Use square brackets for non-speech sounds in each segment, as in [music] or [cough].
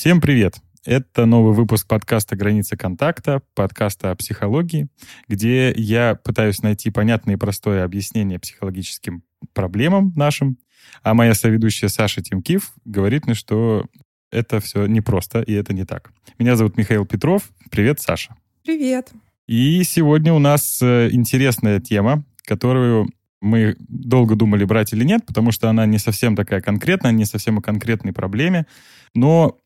Всем привет! Это новый выпуск подкаста «Граница контакта», подкаста о психологии, где я пытаюсь найти понятное и простое объяснение психологическим проблемам нашим, а моя соведущая Саша Тимкив говорит мне, что это все непросто, и это не так. Меня зовут Михаил Петров. Привет, Саша. Привет. И сегодня у нас э, интересная тема, которую мы долго думали, брать или нет, потому что она не совсем такая конкретная, не совсем о конкретной проблеме. Но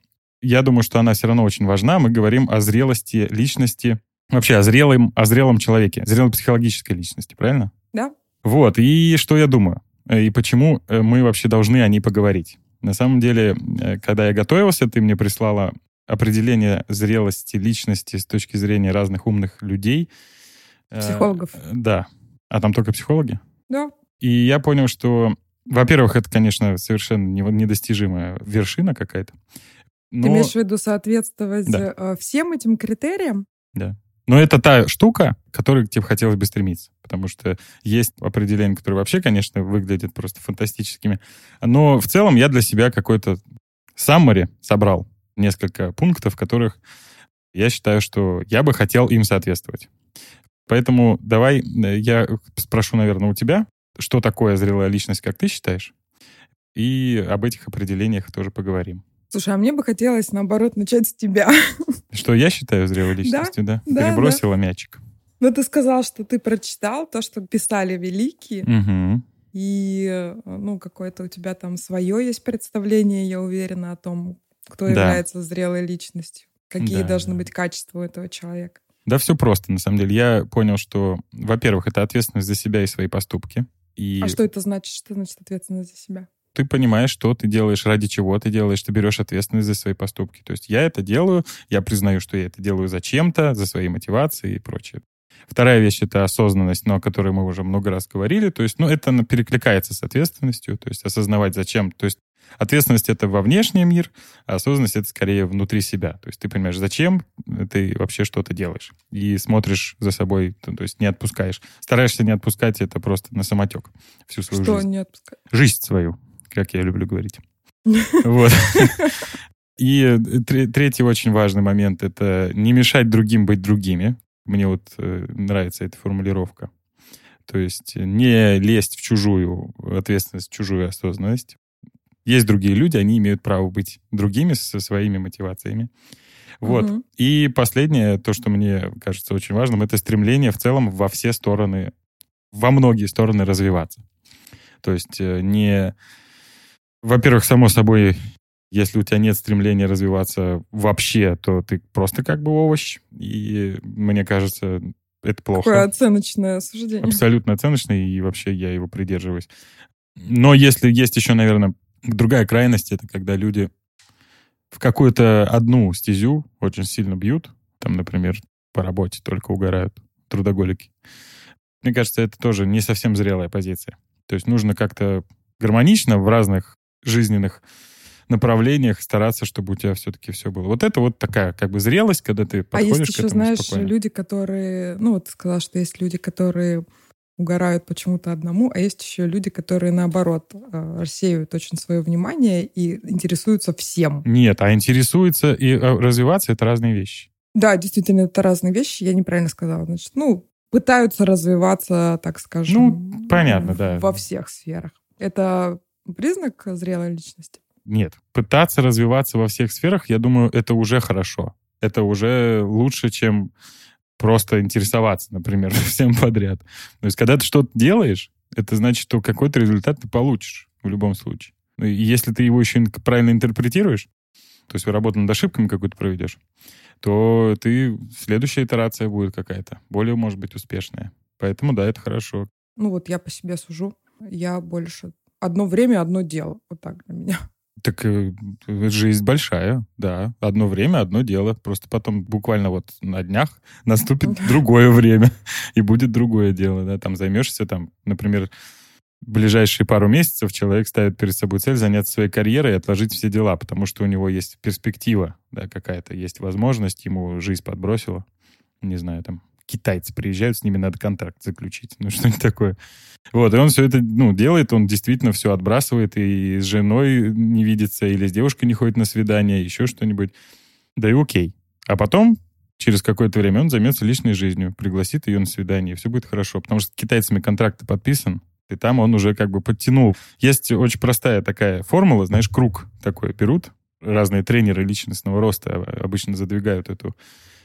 я думаю, что она все равно очень важна. Мы говорим о зрелости личности, вообще о зрелом, о зрелом человеке, зрелой психологической личности, правильно? Да. Вот, и что я думаю, э, и почему э, мы вообще должны о ней поговорить. На самом деле, э, когда я готовился, ты мне прислала определение зрелости личности с точки зрения разных умных людей. Психологов. Да. А там только психологи? Да. И я понял, что, во-первых, это, конечно, совершенно недостижимая вершина какая-то. Но... Ты имеешь в виду соответствовать да. Э, всем этим критериям? Да. Но это та штука, к которой тебе хотелось бы стремиться. Потому что есть определения, которые вообще, конечно, выглядят просто фантастическими. Но в целом я для себя какой-то summary собрал. Несколько пунктов, в которых я считаю, что я бы хотел им соответствовать. Поэтому давай э, я спрошу, наверное, у тебя, что такое зрелая личность, как ты считаешь? И об этих определениях тоже поговорим. Слушай, а мне бы хотелось, наоборот, начать с тебя. [laughs] Что я считаю зрелой личностью, да? да? Перебросила да. мячик. Ну, ты сказал, что ты прочитал то, что писали великие. Угу. И, ну, какое-то у тебя там свое есть представление, я уверена, о том, кто да. является зрелой личностью. Какие да, должны да. быть качества у этого человека. Да все просто, на самом деле. Я понял, что, во-первых, это ответственность за себя и свои поступки. И... А что это значит? Что значит ответственность за себя? Ты понимаешь, что ты делаешь, ради чего ты делаешь, ты берешь ответственность за свои поступки. То есть я это делаю, я признаю, что я это делаю зачем-то, за свои мотивации и прочее. Вторая вещь — это осознанность, но о которой мы уже много раз говорили. То есть, ну, это перекликается с ответственностью, то есть осознавать зачем. То есть ответственность — это во внешний мир, а осознанность — это скорее внутри себя. То есть ты понимаешь, зачем ты вообще что-то делаешь. И смотришь за собой, то, есть не отпускаешь. Стараешься не отпускать это просто на самотек всю свою что жизнь. не отпускать? Жизнь свою как я люблю говорить. [laughs] Вот. [laughs] И э, третий очень важный момент — это не мешать другим быть другими. Мне вот э, нравится эта формулировка. То есть не лезть в чужую ответственность, в чужую осознанность. Есть другие люди, они имеют право быть другими со своими мотивациями. Вот. Угу. И последнее, то, что мне кажется очень важным, это стремление в целом во все стороны, во многие стороны развиваться. То есть э, не во-первых, само собой, если у тебя нет стремления развиваться вообще, то ты просто как бы овощ. И мне кажется, это плохо. Какое оценочное суждение. Абсолютно оценочное, и вообще я его придерживаюсь. Но если есть еще, наверное, другая крайность, это когда люди в какую-то одну стезю очень сильно бьют, там, например, по работе только угорают, трудоголики. Мне кажется, это тоже не совсем зрелая позиция. То есть нужно как-то гармонично в разных жизненных направлениях стараться, чтобы у тебя все-таки все было. Вот это вот такая как бы зрелость, когда ты подходишь а есть к еще, знаешь, спокойно. люди, которые... Ну, вот ты сказал, что есть люди, которые угорают почему-то одному, а есть еще люди, которые, наоборот, э, рассеивают очень свое внимание и интересуются всем. Нет, а интересуется и э, развиваться — это разные вещи. Да, действительно, это разные вещи. Я неправильно сказала. Значит, ну, пытаются развиваться, так скажем. Ну, понятно, да. Во всех сферах. Это признак зрелой личности? Нет. Пытаться развиваться во всех сферах, я думаю, это уже хорошо. Это уже лучше, чем просто интересоваться, например, [laughs] всем подряд. То есть, когда ты что-то делаешь, это значит, что какой-то результат ты получишь в любом случае. И если ты его еще правильно интерпретируешь, то есть работу над ошибками какую-то проведешь, то ты следующая итерация будет какая-то, более, может быть, успешная. Поэтому, да, это хорошо. Ну вот я по себе сужу. Я больше одно время, одно дело. Вот так для меня. Так э, жизнь большая, да. Одно время, одно дело. Просто потом буквально вот на днях [laughs] наступит другое время, [laughs] и будет другое дело, да. Там займешься, там, например, ближайшие пару месяцев человек ставит перед собой цель заняться своей карьерой и отложить все дела, потому что у него есть перспектива, да, какая-то, есть возможность, ему жизнь подбросила, не знаю, там, китайцы приезжают, с ними надо контракт заключить. Ну, [laughs] что-нибудь такое. Вот, и он все это, ну, делает, он действительно все отбрасывает, и с женой не видится, или с девушкой не ходит на свидание, еще что-нибудь. Да и окей. А потом, через какое-то время, он займется личной жизнью, пригласит ее на свидание, и все будет хорошо. Потому что с китайцами контракт подписан, и там он уже как бы подтянул. Есть очень простая такая формула, знаешь, круг такой берут, разные тренеры личностного роста обычно задвигают эту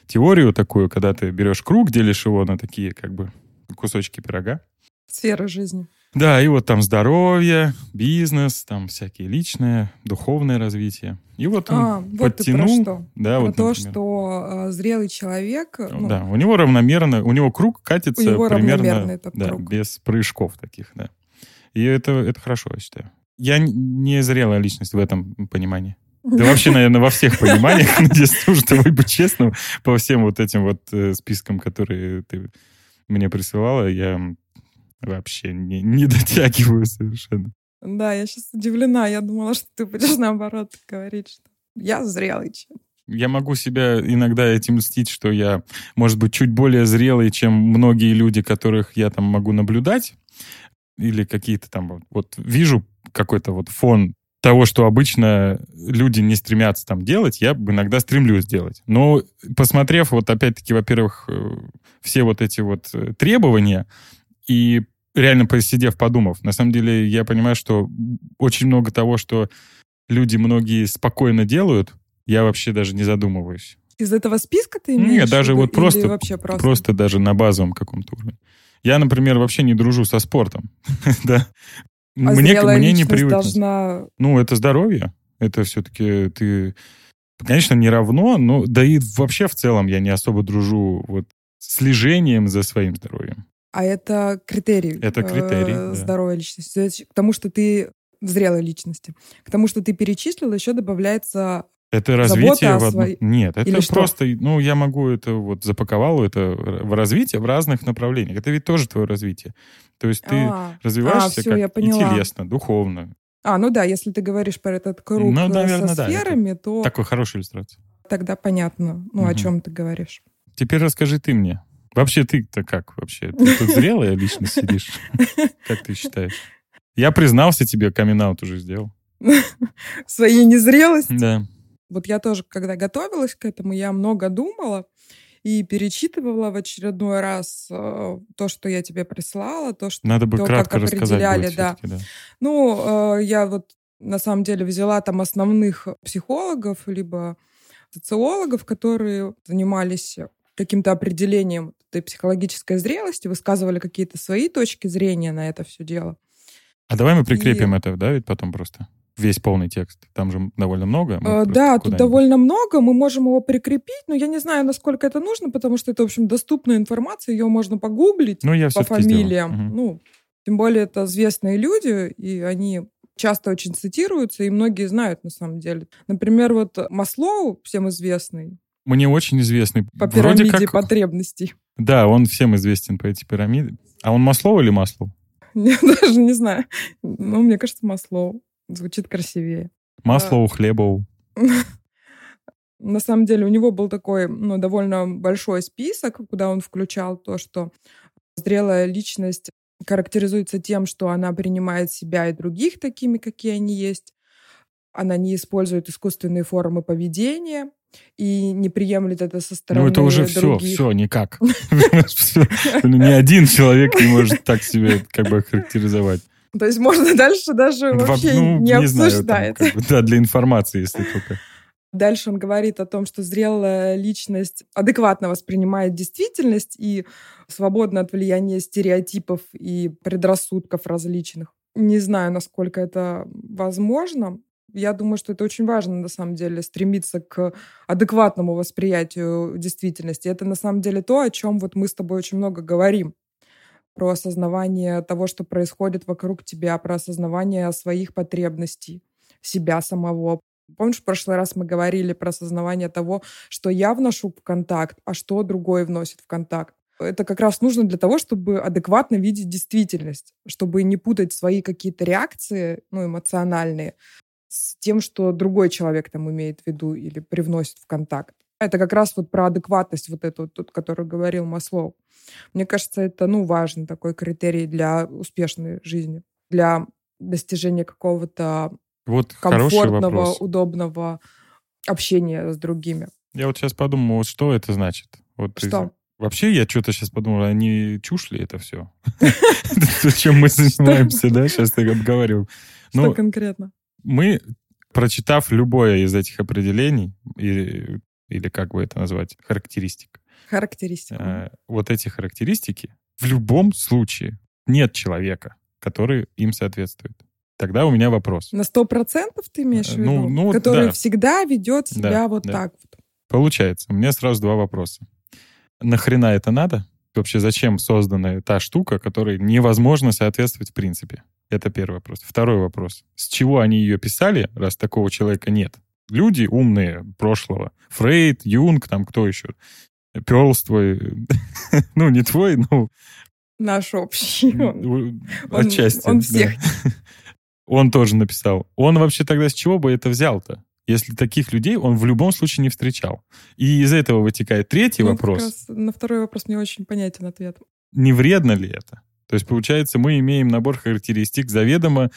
теорию такую, когда ты берешь круг, делишь его на такие как бы кусочки пирога. Сфера жизни. Да, и вот там здоровье, бизнес, там всякие личное, духовное развитие. И вот он а, вот подтянул. Ты про что? Да, про вот, то, например. что э, зрелый человек... Ну, да, у него равномерно, у него круг катится у него примерно этот да, круг. без прыжков таких, да. И это, это хорошо, я считаю. Я не зрелая личность в этом понимании. Да вообще, наверное, во всех пониманиях, [laughs] надеюсь, чтобы быть честным, по всем вот этим вот э, спискам, которые ты мне присылала, я вообще не, не дотягиваю совершенно. Да, я сейчас удивлена. Я думала, что ты будешь наоборот говорить, что я зрелый человек. Я могу себя иногда этим льстить, что я, может быть, чуть более зрелый, чем многие люди, которых я там могу наблюдать, или какие-то там вот вижу какой-то вот фон того, что обычно люди не стремятся там делать, я иногда стремлюсь делать. Но посмотрев вот опять-таки, во-первых, э, все вот эти вот э, требования и реально посидев, подумав, на самом деле я понимаю, что очень много того, что люди многие спокойно делают, я вообще даже не задумываюсь. Из этого списка ты имеешь? Нет, даже вот просто, вообще просто, просто даже на базовом каком-то уровне. Я, например, вообще не дружу со спортом. [laughs] да. А мне, мне не привычно. Должна... Ну, это здоровье. Это все-таки ты... Конечно, не равно, но да и вообще в целом я не особо дружу вот с слежением за своим здоровьем. А это критерий. Это критерий, э, здоровой да. личности. То есть к тому, что ты в зрелой личности. К тому, что ты перечислил, еще добавляется это развитие в одном... Нет, это Или просто, что? ну, я могу это вот запаковал это в развитие в разных направлениях. Это ведь тоже твое развитие. То есть ты а, развиваешься а, все, как и телесно, духовно. А, ну да, если ты говоришь про этот круг ну, наверное, со сферами, да, то... Такой хорошая иллюстрация. Тогда понятно, ну, угу. о чем ты говоришь. Теперь расскажи ты мне. Вообще ты-то как вообще? Ты тут зрелая лично сидишь? [laughs] Как ты считаешь? Я признался тебе, камин уже сделал. [laughs] Своей незрелости? Да. Вот я тоже, когда готовилась к этому, я много думала и перечитывала в очередной раз э, то, что я тебе прислала, то, что надо бы то, кратко как определяли, будет да. да. Ну, э, я вот на самом деле взяла там основных психологов либо социологов, которые занимались каким-то определением этой психологической зрелости, высказывали какие-то свои точки зрения на это все дело. А давай мы прикрепим и... это, да, ведь потом просто? Весь полный текст. Там же довольно много. Э, да, тут довольно много. Мы можем его прикрепить, но я не знаю, насколько это нужно, потому что это, в общем, доступная информация. Ее можно погуглить ну, я по фамилиям. Угу. Ну, тем более это известные люди, и они часто очень цитируются, и многие знают на самом деле. Например, вот Маслоу, всем известный. Мне очень известный. По пирамиде как... потребностей. Да, он всем известен по этой пирамиде. А он Маслоу или Маслоу? [laughs] Я даже не знаю. Ну, мне кажется, Маслоу. Звучит красивее. Маслоу, да. хлебоу. На самом деле у него был такой ну, довольно большой список, куда он включал то, что зрелая личность характеризуется тем, что она принимает себя и других такими, какие они есть. Она не использует искусственные формы поведения и не приемлет это со стороны Ну, это уже других. все, все, никак. [laughs] [laughs] Ни один человек не может так себя как бы характеризовать. То есть можно [laughs] дальше даже вообще ну, не, не обсуждать. Знаю, там, бы, да, для информации, если только. Дальше он говорит о том, что зрелая личность адекватно воспринимает действительность и свободна от влияния стереотипов и предрассудков различных. Не знаю, насколько это возможно. Я думаю, что это очень важно, на самом деле, стремиться к адекватному восприятию действительности. Это, на самом деле, то, о чем вот мы с тобой очень много говорим про осознавание того, что происходит вокруг тебя, про осознавание своих потребностей, себя самого. Помнишь, в прошлый раз мы говорили про осознавание того, что я вношу в контакт, а что другой вносит в контакт. Это как раз нужно для того, чтобы адекватно видеть действительность, чтобы не путать свои какие-то реакции, ну, эмоциональные, с тем, что другой человек там имеет в виду или привносит в контакт. Это как раз вот про адекватность вот эту, вот, которую говорил Маслоу. Мне кажется, это, ну, важный такой критерий для успешной жизни, для достижения какого-то Вот комфортного, удобного общения с другими. Я вот сейчас подумал, вот что это значит? Вот что? Вообще, я что-то сейчас подумал, а не чушь ли это все? [laughs] [laughs] Чем мы занимаемся, да? Сейчас я обговариваю. Что ну, конкретно? Мы, прочитав любое из этих определений, или как бы это назвать, характеристик. Характеристики. Э, вот эти характеристики в любом случае нет человека, который им соответствует. Тогда у меня вопрос. На сто процентов ты имеешь в э, ну, виду? Ну, который да. всегда ведет себя да, вот да. так вот. Получается. У меня сразу два вопроса. Нахрена это надо? Вообще зачем создана та штука, которой невозможно соответствовать в принципе? Это первый вопрос. Второй вопрос. С чего они ее писали, раз такого человека нет? Люди умные прошлого. Фрейд, Юнг, там кто еще? Перлс твой. [laughs] ну, не твой, но... Наш общий. Отчасти. Он, он всех. [laughs] он тоже написал. Он вообще тогда с чего бы это взял-то? Если таких людей он в любом случае не встречал. И из этого вытекает третий ну, вопрос. на второй вопрос мне очень понятен ответ. Не вредно ли это? То есть, получается, мы имеем набор характеристик заведомо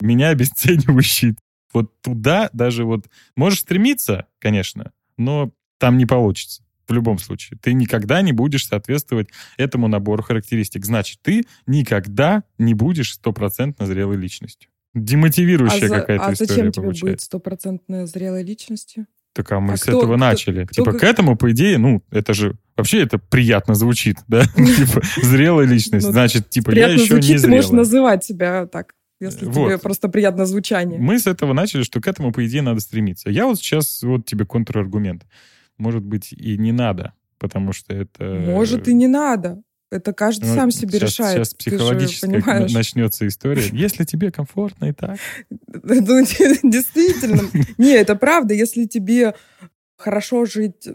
меня обесценивающий вот туда даже вот можешь стремиться, конечно, но там не получится. В любом случае. Ты никогда не будешь соответствовать этому набору характеристик. Значит, ты никогда не будешь стопроцентно зрелой личностью. Демотивирующая а какая-то а история зачем тебе получается. быть стопроцентной зрелой личностью? Так а мы а с кто, этого кто, начали. Кто, типа кто... к этому, по идее, ну, это же вообще это приятно звучит, да? [laughs] Типа зрелая личность. Ну, Значит, типа я еще не зрелая. Ты можешь называть себя так если вот. тебе просто приятно звучание. Мы с этого начали, что к этому, по идее, надо стремиться. Я вот сейчас, вот тебе контраргумент. Может быть, и не надо, потому что это... Может, и не надо. Это каждый ну, сам себе сейчас, решает. Сейчас психологически начнется история. [laughs] Если тебе комфортно и так. Ну, [laughs] действительно. Не, это правда. Если тебе хорошо жить...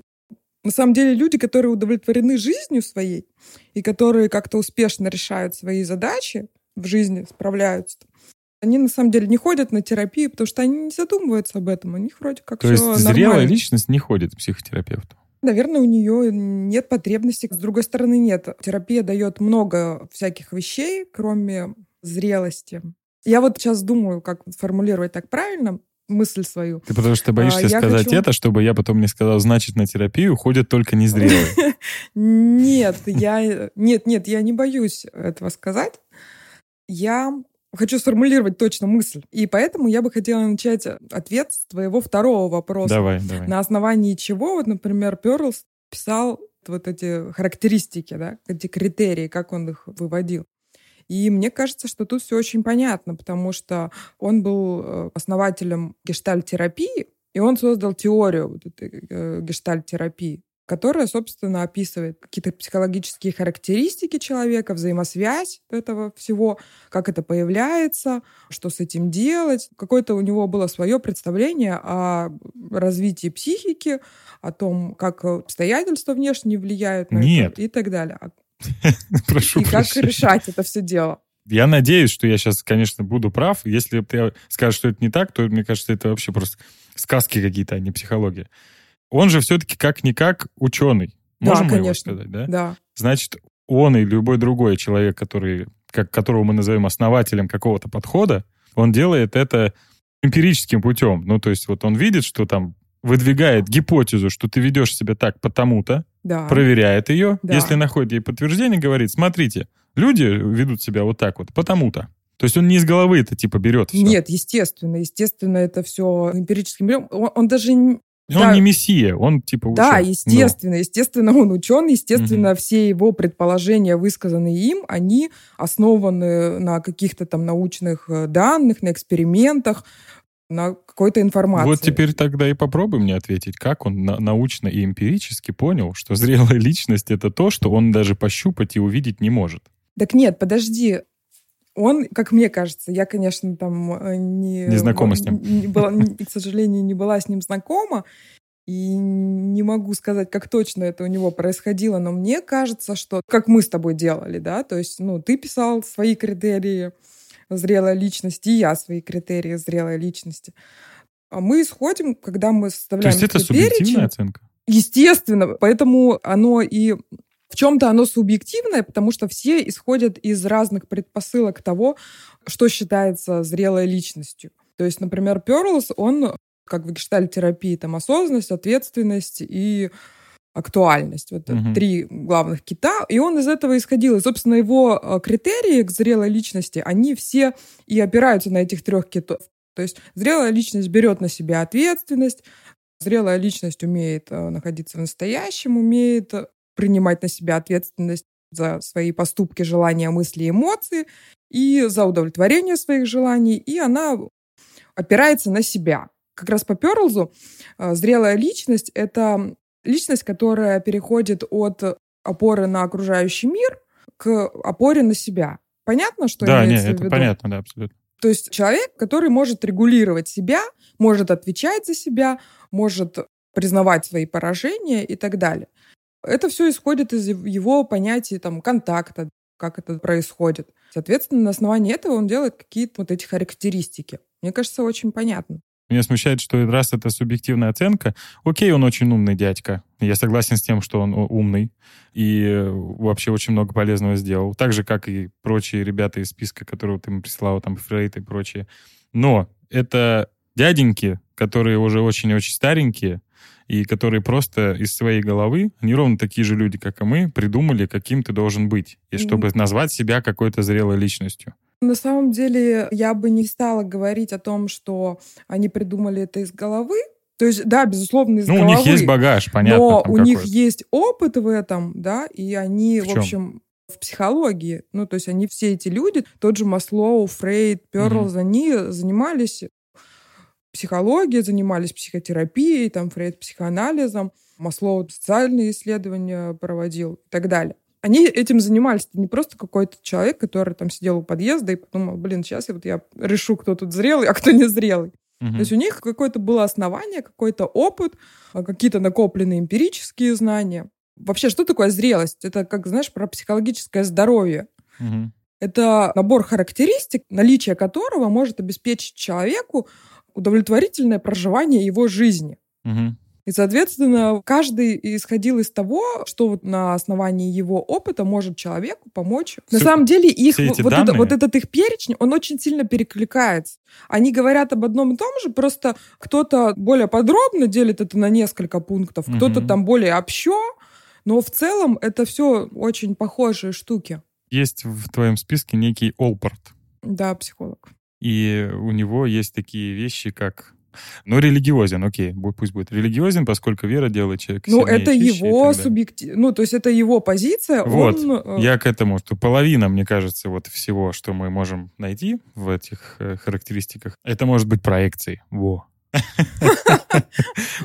На самом деле люди, которые удовлетворены жизнью своей и которые как-то успешно решают свои задачи, в жизни справляются. Они на самом деле не ходят на терапию, потому что они не задумываются об этом. У них вроде как То все есть нормально. зрелая личность не ходит к психотерапевту? Наверное, у нее нет потребности. С другой стороны, нет. Терапия дает много всяких вещей, кроме зрелости. Я вот сейчас думаю, как формулировать так правильно мысль свою. Ты потому что боишься а, сказать хочу... это, чтобы я потом не сказал, значит, на терапию ходят только незрелые. [laughs] Нет, я... Нет, нет, я не боюсь этого сказать я хочу сформулировать точно мысль. И поэтому я бы хотела начать ответ с твоего второго вопроса. Давай, давай. На основании чего, вот, например, Перлс писал вот эти характеристики, да, эти критерии, как он их выводил. И мне кажется, что тут все очень понятно, потому что он был э, основателем гештальтерапии, и он создал теорию вот этой э, гештальтерапии которая, собственно, описывает какие-то психологические характеристики человека, взаимосвязь этого всего, как это появляется, что с этим делать. Какое-то у него было свое представление о развитии психики, о том, как обстоятельства внешние влияют на Нет. это и так далее. [laughs] Прошу И как решать это все дело. Я надеюсь, что я сейчас, конечно, буду прав. Если ты скажешь, что это не так, то, мне кажется, это вообще просто сказки какие-то, а не психология. Он же все-таки как-никак ученый. Можем да, конечно. его сказать, да? Да. Значит, он и любой другой человек, который, как, которого мы назовем основателем какого-то подхода, он делает это эмпирическим путем. Ну, то есть вот он видит, что там выдвигает гипотезу, что ты ведешь себя так потому-то, да. проверяет ее, да. если находит ей подтверждение, говорит, смотрите, люди ведут себя вот так вот потому-то. То есть он не из головы это типа берет все. Нет, естественно, естественно, это все эмпирическим. Он, он даже он да. не мессия, он типа ученый. Да, естественно, Но. естественно, он ученый, естественно, угу. все его предположения, высказанные им, они основаны на каких-то там научных э, данных, на экспериментах, на какой-то информации. Вот теперь тогда и попробуй мне ответить, как он на- научно и эмпирически понял, что зрелая [laughs] личность — это то, что он даже пощупать и увидеть не может. Так нет, подожди, он, как мне кажется, я, конечно, там э, не... Не знакома с ним. Не была, к сожалению, не была с ним знакома, и не могу сказать, как точно это у него происходило, но мне кажется, что как мы с тобой делали, да, то есть, ну, ты писал свои критерии зрелой личности, и я свои критерии зрелой личности. А мы исходим, когда мы составляем То есть это субъективная оценка? Естественно, поэтому оно и в чем-то оно субъективное, потому что все исходят из разных предпосылок того, что считается зрелой личностью. То есть, например, Перлс, он, как в гештальтерапии, там осознанность, ответственность и актуальность. Вот угу. три главных кита. И он из этого исходил. И, собственно, его э, критерии к зрелой личности, они все и опираются на этих трех китов. То есть зрелая личность берет на себя ответственность, зрелая личность умеет э, находиться в настоящем, умеет принимать на себя ответственность за свои поступки, желания, мысли, эмоции и за удовлетворение своих желаний, и она опирается на себя. Как раз по Перлзу э, зрелая личность — это личность, которая переходит от опоры на окружающий мир к опоре на себя. Понятно, что да, имеется нет, в виду? это понятно, да, абсолютно. То есть человек, который может регулировать себя, может отвечать за себя, может признавать свои поражения и так далее. Это все исходит из его понятия там, контакта, как это происходит. Соответственно, на основании этого он делает какие-то вот эти характеристики. Мне кажется, очень понятно. Меня смущает, что раз это субъективная оценка, окей, он очень умный дядька. Я согласен с тем, что он умный и вообще очень много полезного сделал. Так же, как и прочие ребята из списка, которого ты ему прислал, там, Фрейд и прочие. Но это дяденьки, которые уже очень-очень старенькие, и которые просто из своей головы, они ровно такие же люди, как и мы, придумали, каким ты должен быть, и чтобы назвать себя какой-то зрелой личностью. На самом деле, я бы не стала говорить о том, что они придумали это из головы. То есть, да, безусловно, из ну, головы. у них есть багаж, понятно. Но у них есть опыт в этом, да, и они, в, в общем, в психологии. Ну, то есть они все эти люди, тот же Маслоу, Фрейд, Перлз, mm они занимались психологией, занимались психотерапией, там Фрейд психоанализом, Маслоу социальные исследования проводил и так далее они этим занимались. Это не просто какой-то человек, который там сидел у подъезда и подумал, блин, сейчас я, вот я решу, кто тут зрелый, а кто не зрелый. Угу. То есть у них какое-то было основание, какой-то опыт, а, какие-то накопленные эмпирические знания. Вообще, что такое зрелость? Это, как знаешь, про психологическое здоровье. Угу. Это набор характеристик, наличие которого может обеспечить человеку удовлетворительное проживание его жизни. Угу. И, соответственно, каждый исходил из того, что вот на основании его опыта может человеку помочь. Все, на самом деле их вот, это, вот этот их перечень, он очень сильно перекликается. Они говорят об одном и том же, просто кто-то более подробно делит это на несколько пунктов, угу. кто-то там более общо, но в целом это все очень похожие штуки. Есть в твоем списке некий Олпорт. Да, психолог. И у него есть такие вещи, как ну, религиозен, окей, пусть будет религиозен, поскольку вера делает человека Ну, это его субъектив... Ну, то есть это его позиция. Вот, он... Э, я к этому, что половина, мне кажется, вот всего, что мы можем найти в этих э, характеристиках, это может быть проекцией. Во. [laughs]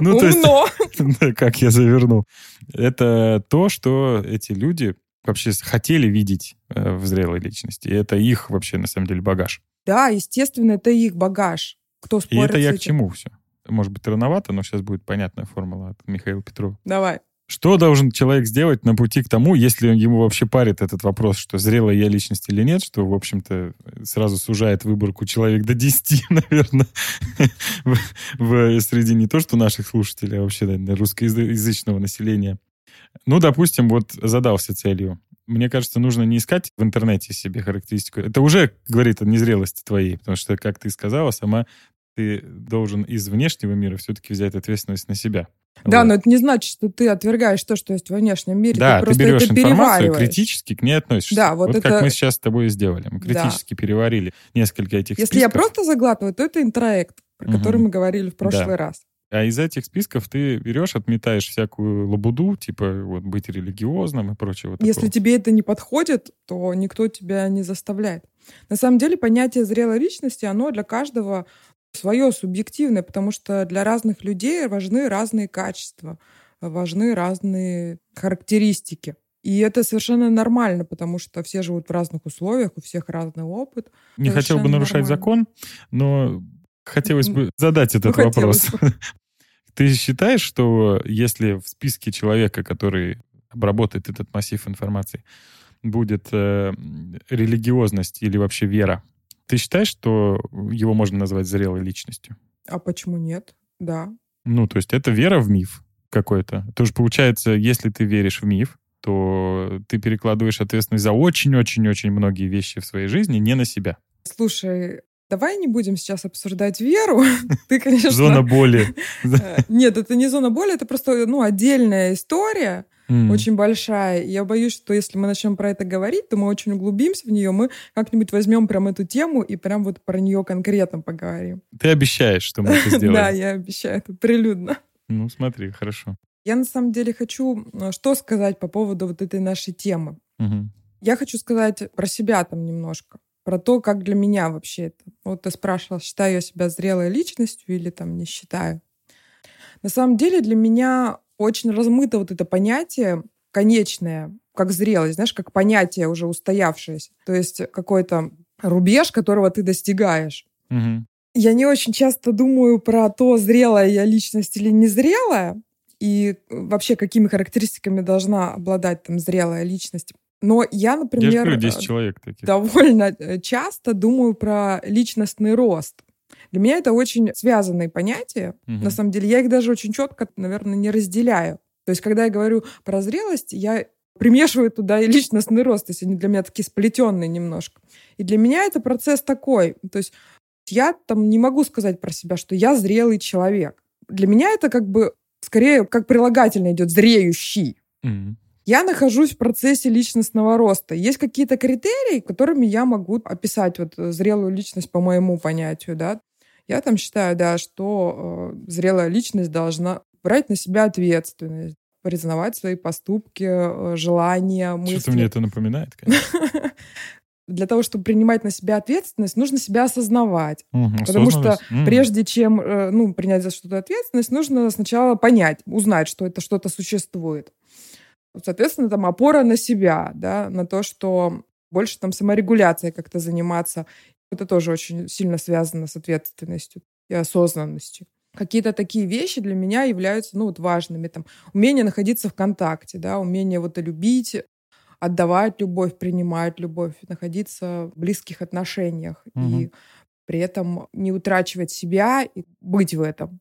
Ну, то есть, [laughs] как я завернул. Это то, что эти люди вообще хотели видеть э, в зрелой личности. Это их вообще, на самом деле, багаж. Да, естественно, это их багаж. Кто спорит И это я к чему все? Может быть, рановато, но сейчас будет понятная формула от Михаила Петрова. Давай. Что должен человек сделать на пути к тому, если ему вообще парит этот вопрос, что зрелая я личность или нет, что, в общем-то, сразу сужает выборку человек до 10, [laughs] наверное, [laughs] в, в, среди не то, что наших слушателей, а вообще русскоязычного населения. Ну, допустим, вот задался целью. Мне кажется, нужно не искать в интернете себе характеристику. Это уже говорит о незрелости твоей, потому что, как ты сказала, сама ты должен из внешнего мира все-таки взять ответственность на себя. Да, вот. но это не значит, что ты отвергаешь то, что есть в внешнем мире. Да, ты, ты берешь это информацию, критически к ней относишься. Да, вот, вот это... как мы сейчас с тобой и сделали. Мы критически да. переварили несколько этих Если списков. я просто заглатываю, то это интроект, про угу. который мы говорили в прошлый да. раз. А из этих списков ты берешь, отметаешь всякую лабуду, типа вот быть религиозным и прочего. Если такого. тебе это не подходит, то никто тебя не заставляет. На самом деле понятие зрелой личности, оно для каждого свое субъективное, потому что для разных людей важны разные качества, важны разные характеристики. И это совершенно нормально, потому что все живут в разных условиях, у всех разный опыт. Не хотел бы нарушать нормально. закон, но хотелось бы задать этот ну, вопрос. [laughs] Ты считаешь, что если в списке человека, который обработает этот массив информации, будет э, религиозность или вообще вера, ты считаешь, что его можно назвать зрелой личностью? А почему нет? Да. Ну, то есть это вера в миф, какой-то. То есть, получается, если ты веришь в миф, то ты перекладываешь ответственность за очень-очень-очень многие вещи в своей жизни не на себя. Слушай, давай не будем сейчас обсуждать веру. [laughs] Ты, конечно... Зона боли. Э, нет, это не зона боли, это просто ну, отдельная история, mm. очень большая. Я боюсь, что если мы начнем про это говорить, то мы очень углубимся в нее, мы как-нибудь возьмем прям эту тему и прям вот про нее конкретно поговорим. Ты обещаешь, что мы это [laughs] сделаем? Да, я обещаю, это прилюдно. Ну, смотри, хорошо. Я на самом деле хочу э, что сказать по поводу вот этой нашей темы. Угу. Я хочу сказать про себя там немножко, про то, как для меня вообще это. Вот ты спрашивал, считаю я себя зрелой личностью или там не считаю. На самом деле для меня очень размыто вот это понятие конечное, как зрелость, знаешь, как понятие уже устоявшееся. То есть какой-то рубеж, которого ты достигаешь. Угу. Я не очень часто думаю про то, зрелая я личность или незрелая, и вообще какими характеристиками должна обладать там зрелая личность. Но я, например, я говорю, 10 человек таких. довольно э, часто думаю про личностный рост. Для меня это очень связанные понятия. Угу. На самом деле, я их даже очень четко, наверное, не разделяю. То есть, когда я говорю про зрелость, я примешиваю туда и личностный рост. То есть они для меня такие сплетенные немножко. И для меня это процесс такой. То есть я там не могу сказать про себя, что я зрелый человек. Для меня это как бы скорее как прилагательно идет зреющий. Mm-hmm. Я нахожусь в процессе личностного роста. Есть какие-то критерии, которыми я могу описать вот зрелую личность по моему понятию, да. Я там считаю, да, что э, зрелая личность должна брать на себя ответственность, признавать свои поступки, э, желания, мысли. Что-то мне это напоминает, конечно. [laughs] для того, чтобы принимать на себя ответственность, нужно себя осознавать. Угу, Потому что угу. прежде чем э, ну, принять за что-то ответственность, нужно сначала понять, узнать, что это что-то существует. Соответственно, там опора на себя, да, на то, что больше там саморегуляцией как-то заниматься. Это тоже очень сильно связано с ответственностью и осознанностью. Какие-то такие вещи для меня являются ну, вот важными. Там, умение находиться в контакте, да, умение вот любить, отдавать любовь, принимать любовь, находиться в близких отношениях угу. и при этом не утрачивать себя и быть в этом,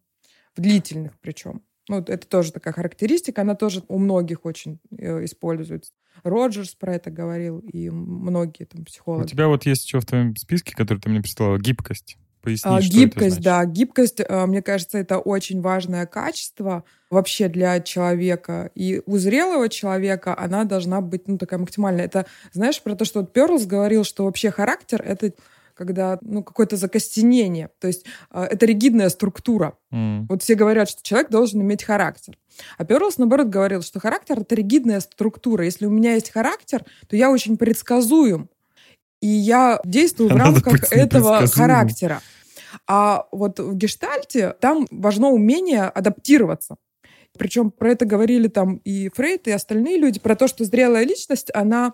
в длительных причем. Ну, это тоже такая характеристика, она тоже у многих очень э, используется. Роджерс про это говорил, и многие там психологи. У тебя вот есть еще в твоем списке, который ты мне прислала, гибкость. Поясни, а, гибкость, да, гибкость, а, мне кажется, это очень важное качество вообще для человека. И у зрелого человека она должна быть, ну, такая максимальная. Это, знаешь, про то, что вот Перлс говорил, что вообще характер — это когда, ну, какое-то закостенение. То есть э, это ригидная структура. Mm. Вот все говорят, что человек должен иметь характер. А Перлс, наоборот, говорил, что характер — это ригидная структура. Если у меня есть характер, то я очень предсказуем и я действую в рамках этого характера. А вот в гештальте там важно умение адаптироваться. Причем про это говорили там и Фрейд, и остальные люди, про то, что зрелая личность, она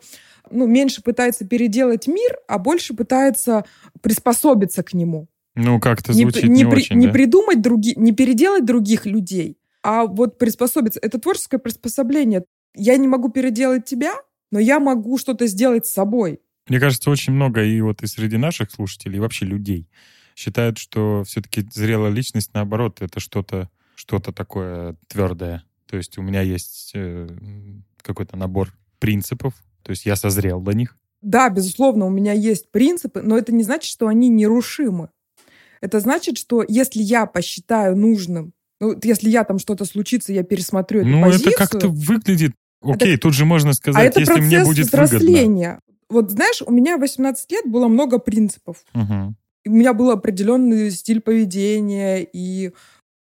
ну, меньше пытается переделать мир, а больше пытается приспособиться к нему. Ну, как-то звучит не, не, не при, очень, Не да? придумать другие, не переделать других людей, а вот приспособиться. Это творческое приспособление. Я не могу переделать тебя, но я могу что-то сделать с собой. Мне кажется, очень много и вот и среди наших слушателей, и вообще людей считают, что все-таки зрелая личность, наоборот, это что-то что-то такое твердое. То есть у меня есть э, какой-то набор принципов, то есть я созрел до них. Да, безусловно, у меня есть принципы, но это не значит, что они нерушимы. Это значит, что если я посчитаю нужным, ну, если я там что-то случится, я пересмотрю эту ну, позицию. Ну, это как-то выглядит... Окей, это... тут же можно сказать, а это если мне будет взросления. выгодно вот знаешь, у меня 18 лет было много принципов. Угу. У меня был определенный стиль поведения, и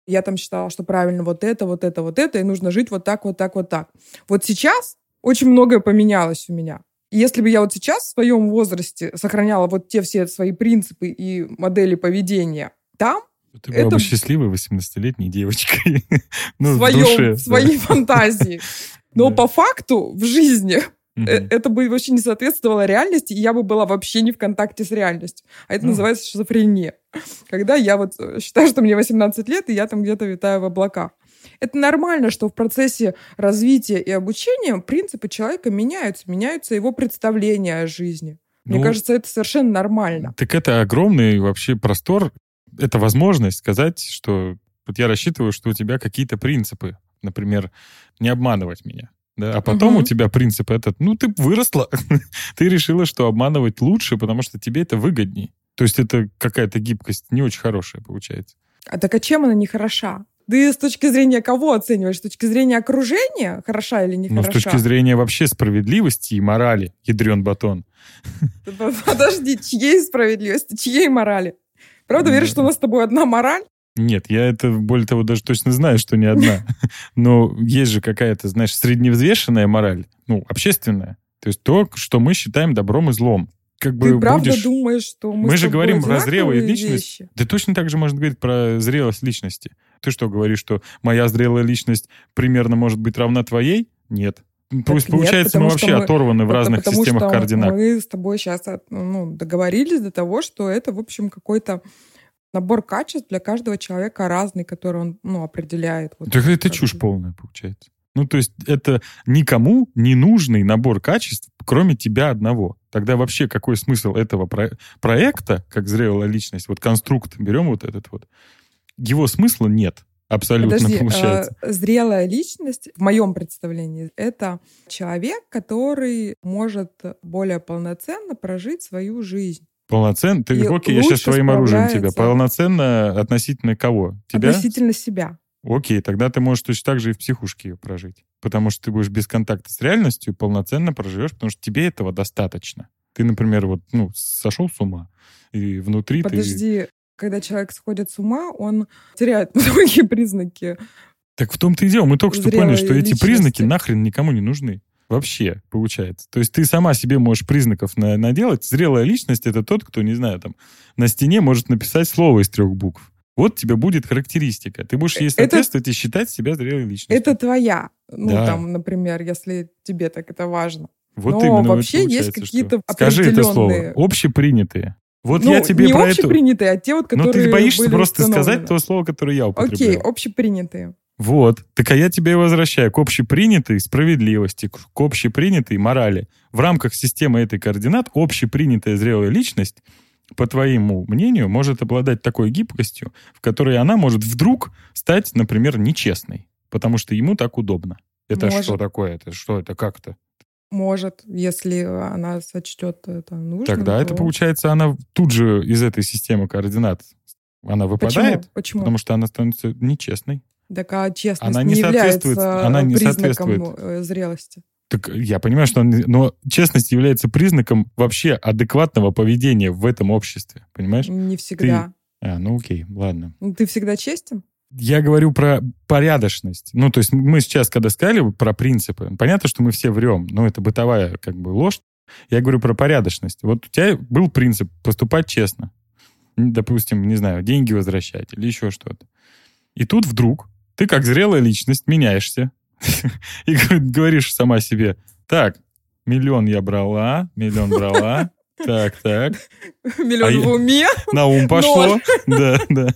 я там считала, что правильно вот это, вот это, вот это, и нужно жить вот так, вот так, вот так. Вот сейчас очень многое поменялось у меня. Если бы я вот сейчас в своем возрасте сохраняла вот те все свои принципы и модели поведения там, ты была это... бы счастливой 18-летней девочкой. [laughs] ну, в, своем, в, душе, в своей да. фантазии. Но по факту в жизни Mm-hmm. Это бы вообще не соответствовало реальности, и я бы была вообще не в контакте с реальностью. А это mm. называется шизофрения. Когда я вот э, считаю, что мне 18 лет, и я там где-то витаю в облаках. Это нормально, что в процессе развития и обучения принципы человека меняются, меняются его представления о жизни. Мне ну, кажется, это совершенно нормально. Так это огромный вообще простор, это возможность сказать, что вот я рассчитываю, что у тебя какие-то принципы. например, не обманывать меня. Да? А потом Мгм. у тебя принцип этот, ну, ты выросла, [laughs] ты решила, что обманывать лучше, потому что тебе это выгодней. То есть это какая-то гибкость не очень хорошая получается. А так а чем она не хороша? Ты с точки зрения кого оцениваешь? С точки зрения окружения хороша или не Но хороша? с точки зрения вообще справедливости и морали, ядрен батон. Подожди, чьей справедливости, чьей морали? Правда Ну, веришь, что у нас с тобой одна мораль? Нет, я это, более того, даже точно знаю, что не одна. [laughs] Но есть же какая-то, знаешь, средневзвешенная мораль, ну, общественная. То есть то, что мы считаем добром и злом. Как бы Ты правда будешь... думаешь, что мы Мы же говорим про личность. вещи? Да точно так же можно говорить про зрелость личности. Ты что говоришь, что моя зрелая личность примерно может быть равна твоей? Нет. Пусть нет, получается, мы вообще мы- оторваны в разных потому системах что координат. Мы с тобой сейчас ну, договорились до того, что это, в общем, какой-то набор качеств для каждого человека разный, который он ну, определяет. Вот, Так это чушь полная получается. Ну, то есть это никому не нужный набор качеств, кроме тебя одного. Тогда вообще какой смысл этого про- проекта, как зрелая личность, вот конструкт, берем вот этот вот, его смысла нет абсолютно Подожди, получается. э, зрелая личность, в моем представлении, это человек, который может более полноценно прожить свою жизнь. Полноценно? Ты, и окей, я сейчас твоим оружием тебя. Полноценно относительно кого? Тебя? Относительно себя. Окей, тогда ты можешь точно так же и в психушке ее прожить. Потому что ты будешь без контакта с реальностью полноценно проживешь, потому что тебе этого достаточно. Ты, например, вот, ну, сошел с ума, и внутри ты... Подожди, когда человек сходит с ума, он теряет [laughs] многие признаки. Так в том-то и дело. Мы только что поняли, что эти личности. признаки нахрен никому не нужны. Вообще, получается. То есть ты сама себе можешь признаков на- наделать. Зрелая личность — это тот, кто, не знаю, там, на стене может написать слово из трех букв. Вот тебе будет характеристика. Ты будешь ей Это- соответствовать и считать себя зрелой личностью. Это твоя. Ну, Да. там, например, если тебе так это важно. Вот Но именно вообще есть что- какие-то Скажи это слово. определенные- Общепринятые. Вот ну, я тебе не про это... общепринятые, а те вот, Но которые ты боишься были просто сказать то слово, которое я Окей, употреблял. общепринятые. Вот. Так а я тебя и возвращаю к общепринятой справедливости, к к общепринятой морали. В рамках системы этой координат общепринятая зрелая личность, по твоему мнению, может обладать такой гибкостью, в которой она может вдруг стать, например, нечестной, потому что ему так удобно. Это Может. что такое? Это что это? Как-то? Может, если она сочтет это нужным. Тогда это то- получается, она тут же из этой системы координат она выпадает, Почему? Почему? потому что она становится нечестной. Так а честность Она не, не является соответствует- она не признаком соответствует. э, зрелости. Так я понимаю, что он, но честность является признаком вообще адекватного поведения в этом обществе, понимаешь? Не всегда. А, ну окей, ладно. Ну, Ты всегда честен? Я говорю про порядочность. Ну, то есть мы сейчас, когда сказали про принципы, понятно, что мы все врем, но это бытовая как бы ложь. Я говорю про порядочность. Вот у тебя был принцип поступать честно. Допустим, не знаю, деньги возвращать или еще что-то. И тут вдруг ты, как зрелая личность, меняешься [laughs] и говоришь сама себе, так, миллион я брала, миллион брала, так, так, [laughs] Миллион А в уме. на ум пошло. [laughs] Да, да.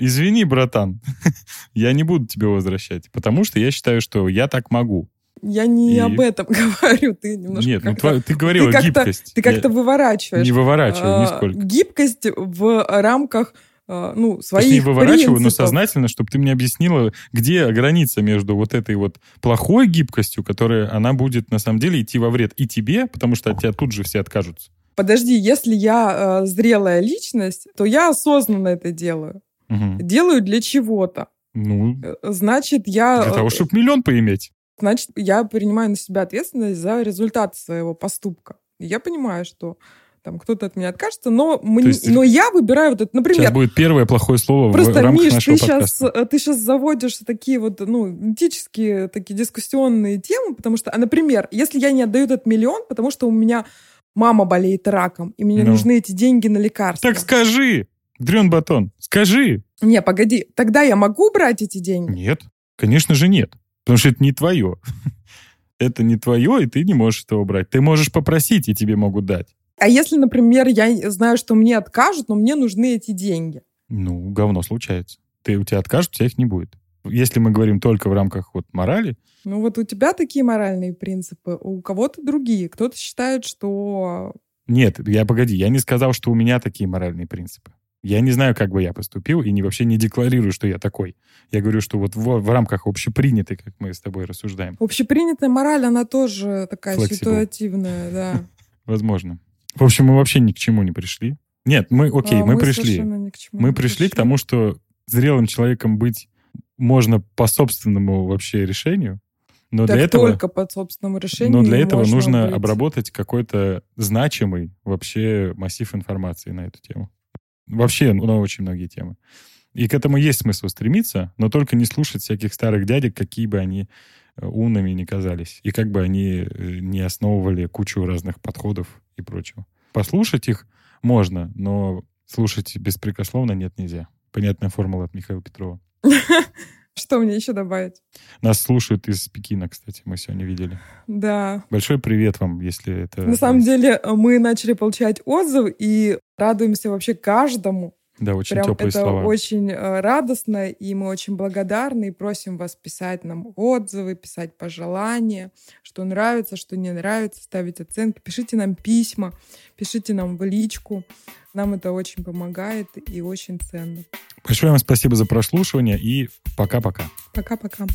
Извини, братан, [laughs] я не буду тебе возвращать, потому что я считаю, что я так могу. Я не И- об этом [laughs] говорю. Ты немножко Нет, ну тва- ты говорила ты гибкость. Ты Я как-то выворачиваешь. не выворачиваю а, нисколько. Гибкость в рамках а, ну, То есть своих не выворачиваю, но принципов. сознательно, чтобы ты мне объяснила, где граница между вот этой вот плохой гибкостью, которая, она будет на самом деле идти во вред и тебе, потому что от тебя тут же все откажутся. Подожди, если я э, зрелая личность, то я осознанно это делаю. Мгм. Делаю для чего-то. Ну, Э, Значит, я... для э, того, чтобы миллион поиметь. Значит, я принимаю на себя ответственность за результат своего поступка. И я понимаю, что там кто-то от меня откажется, но, мне- есть- но я выбираю вот это, например, Сейчас будет первое плохое слово в Просто, рамках Миш, нашего ты сейчас, подкаста. ты сейчас заводишь такие вот, ну, этические, такие дискуссионные темы, потому что, а, например, если я не отдаю этот миллион, потому что у меня мама болеет раком, и мне Ну. нужны эти деньги на лекарства. Так скажи, Дрен Батон, скажи. Не, погоди, тогда я могу брать эти деньги? Нет, конечно же нет. Потому что это не твое. [laughs] Это не твое, и ты не можешь этого брать. Ты можешь попросить, и тебе могут дать. А если, например, я знаю, что мне откажут, но мне нужны эти деньги? Ну, говно случается. Ты, у тебя откажут, у тебя их не будет. Если мы говорим только в рамках вот морали, Ну вот у тебя такие моральные принципы, у кого-то другие. Кто-то считает, что... нет, я погоди, я не сказал, что у меня такие моральные принципы. Я не знаю, как бы я поступил, и не, вообще не декларирую, что я такой. Я говорю, что вот в, в рамках общепринятой, как мы с тобой рассуждаем. Общепринятая мораль, она тоже такая Flexible. ситуативная, да. [laughs] Возможно. В общем, мы вообще ни к чему не пришли. Нет, мы, окей, А, мы пришли. к чему Мы не пришли к тому, что зрелым человеком быть можно по собственному вообще решению, но Так для этого, только под собственному решению. но для этого нужно быть. обработать какой-то значимый вообще массив информации на эту тему. Вообще ну, на очень многие темы. И к этому есть смысл стремиться, но только не слушать всяких старых дядек, какие бы они э, умными не казались, и как бы они э, не основывали кучу разных подходов и прочего. Послушать их можно, но слушать беспрекословно нет нельзя. Понятная формула от Михаила Петрова. [laughs] Что мне еще добавить? Нас слушают из Пекина, кстати, мы сегодня видели. Да. Большой привет вам, если это... На самом деле мы начали получать отзывы и радуемся вообще каждому. Да, очень Прям теплые это слова. очень э, радостно, и мы очень благодарны, и просим вас писать нам отзывы, писать пожелания, что нравится, что не нравится, ставить оценки. Пишите нам письма, пишите нам в личку. Нам это очень помогает и очень ценно. Большое вам спасибо за прослушивание и пока-пока. Пока-пока.